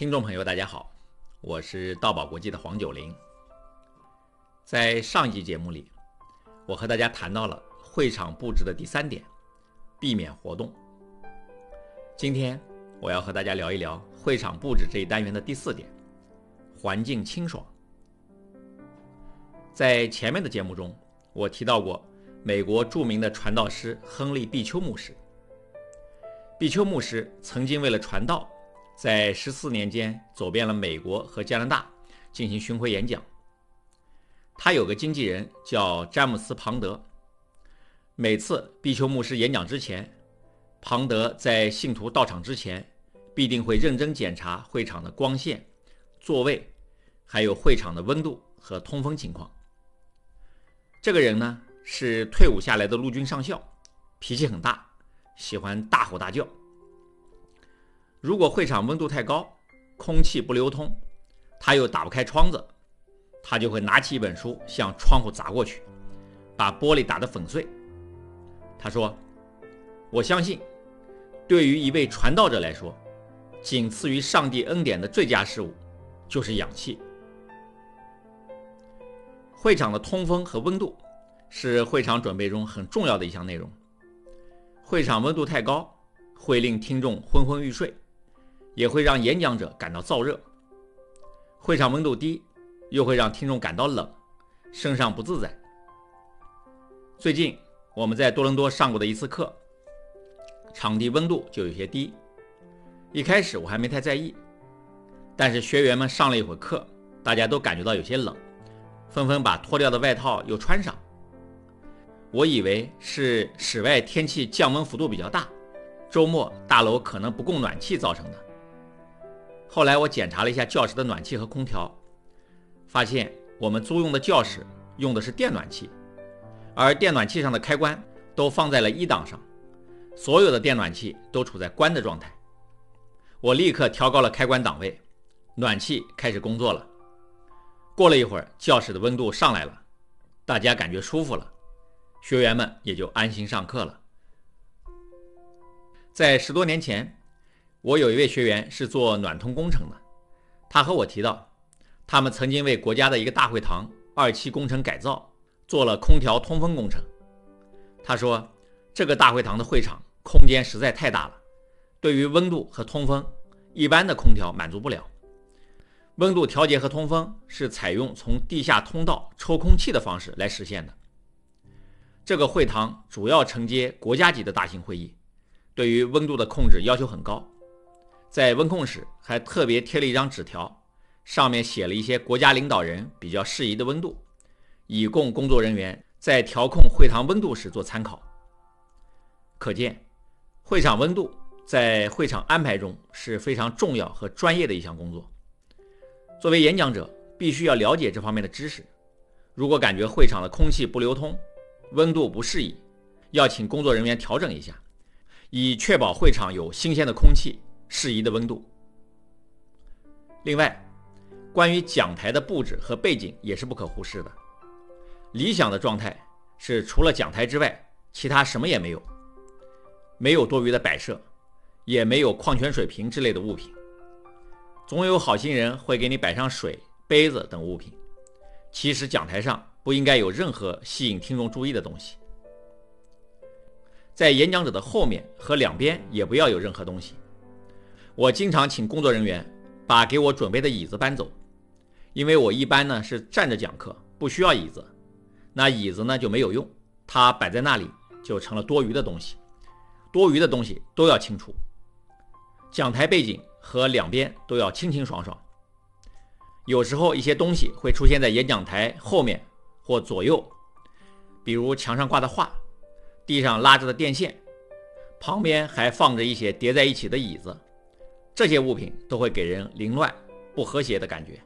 听众朋友，大家好，我是道宝国际的黄九龄。在上一集节目里，我和大家谈到了会场布置的第三点，避免活动。今天我要和大家聊一聊会场布置这一单元的第四点，环境清爽。在前面的节目中，我提到过美国著名的传道师亨利·毕丘牧师。毕丘牧师曾经为了传道，在十四年间走遍了美国和加拿大进行巡回演讲。他有个经纪人叫詹姆斯·庞德。每次毕丘牧师演讲之前，庞德在信徒到场之前，必定会认真检查会场的光线、座位，还有会场的温度和通风情况。这个人呢是退伍下来的陆军上校，脾气很大。喜欢大吼大叫。如果会场温度太高，空气不流通，他又打不开窗子，他就会拿起一本书向窗户砸过去，把玻璃打得粉碎。他说：“我相信，对于一位传道者来说，仅次于上帝恩典的最佳事物，就是氧气。会场的通风和温度是会场准备中很重要的一项内容。”会场温度太高，会令听众昏昏欲睡，也会让演讲者感到燥热；会场温度低，又会让听众感到冷，身上不自在。最近我们在多伦多上过的一次课，场地温度就有些低。一开始我还没太在意，但是学员们上了一会儿课，大家都感觉到有些冷，纷纷把脱掉的外套又穿上。我以为是室外天气降温幅度比较大，周末大楼可能不供暖气造成的。后来我检查了一下教室的暖气和空调，发现我们租用的教室用的是电暖气，而电暖气上的开关都放在了一档上，所有的电暖气都处在关的状态。我立刻调高了开关档位，暖气开始工作了。过了一会儿，教室的温度上来了，大家感觉舒服了。学员们也就安心上课了。在十多年前，我有一位学员是做暖通工程的，他和我提到，他们曾经为国家的一个大会堂二期工程改造做了空调通风工程。他说，这个大会堂的会场空间实在太大了，对于温度和通风，一般的空调满足不了。温度调节和通风是采用从地下通道抽空气的方式来实现的。这个会堂主要承接国家级的大型会议，对于温度的控制要求很高。在温控室还特别贴了一张纸条，上面写了一些国家领导人比较适宜的温度，以供工作人员在调控会堂温度时做参考。可见，会场温度在会场安排中是非常重要和专业的一项工作。作为演讲者，必须要了解这方面的知识。如果感觉会场的空气不流通，温度不适宜，要请工作人员调整一下，以确保会场有新鲜的空气、适宜的温度。另外，关于讲台的布置和背景也是不可忽视的。理想的状态是除了讲台之外，其他什么也没有，没有多余的摆设，也没有矿泉水瓶之类的物品。总有好心人会给你摆上水、杯子等物品。其实讲台上。不应该有任何吸引听众注意的东西，在演讲者的后面和两边也不要有任何东西。我经常请工作人员把给我准备的椅子搬走，因为我一般呢是站着讲课，不需要椅子。那椅子呢就没有用，它摆在那里就成了多余的东西。多余的东西都要清除。讲台背景和两边都要清清爽爽。有时候一些东西会出现在演讲台后面。或左右，比如墙上挂的画，地上拉着的电线，旁边还放着一些叠在一起的椅子，这些物品都会给人凌乱、不和谐的感觉。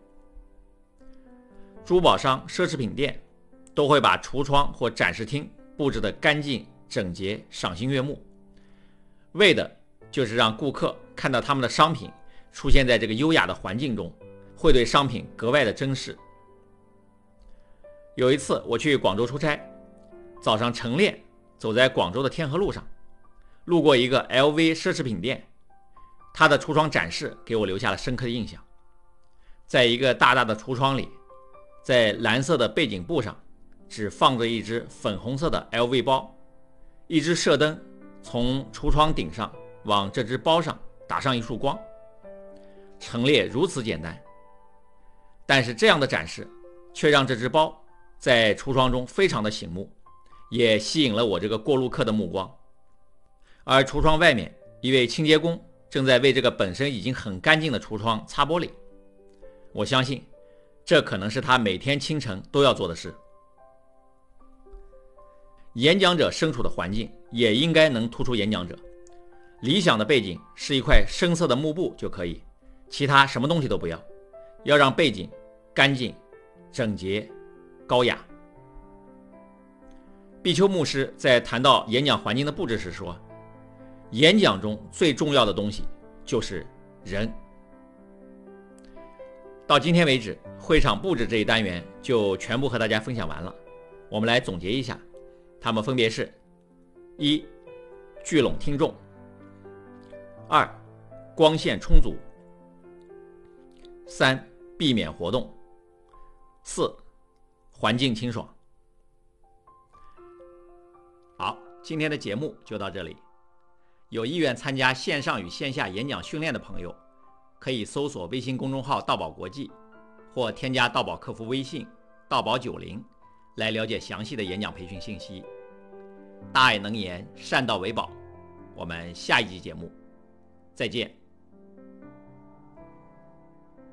珠宝商、奢侈品店都会把橱窗或展示厅布置得干净整洁、赏心悦目，为的就是让顾客看到他们的商品出现在这个优雅的环境中，会对商品格外的珍视。有一次我去广州出差，早上晨练，走在广州的天河路上，路过一个 LV 奢侈品店，他的橱窗展示给我留下了深刻的印象。在一个大大的橱窗里，在蓝色的背景布上，只放着一只粉红色的 LV 包，一只射灯从橱窗顶上往这只包上打上一束光。陈列如此简单，但是这样的展示却让这只包在橱窗中非常的醒目，也吸引了我这个过路客的目光。而橱窗外面，一位清洁工正在为这个本身已经很干净的橱窗擦玻璃。我相信，这可能是他每天清晨都要做的事。演讲者身处的环境也应该能突出演讲者。理想的背景是一块深色的幕布就可以。其他什么东西都不要，要让背景干净、整洁、高雅。毕丘牧师在谈到演讲环境的布置时说：“演讲中最重要的东西就是人。”到今天为止，会场布置这一单元就全部和大家分享完了。我们来总结一下，它们分别是：一、聚拢听众；二、光线充足。三、避免活动；四、环境清爽。好，今天的节目就到这里。有意愿参加线上与线下演讲训练的朋友，可以搜索微信公众号“道宝国际”，或添加道宝客服微信“道宝九零”来了解详细的演讲培训信息。大爱能言，善道为宝。我们下一集节目再见。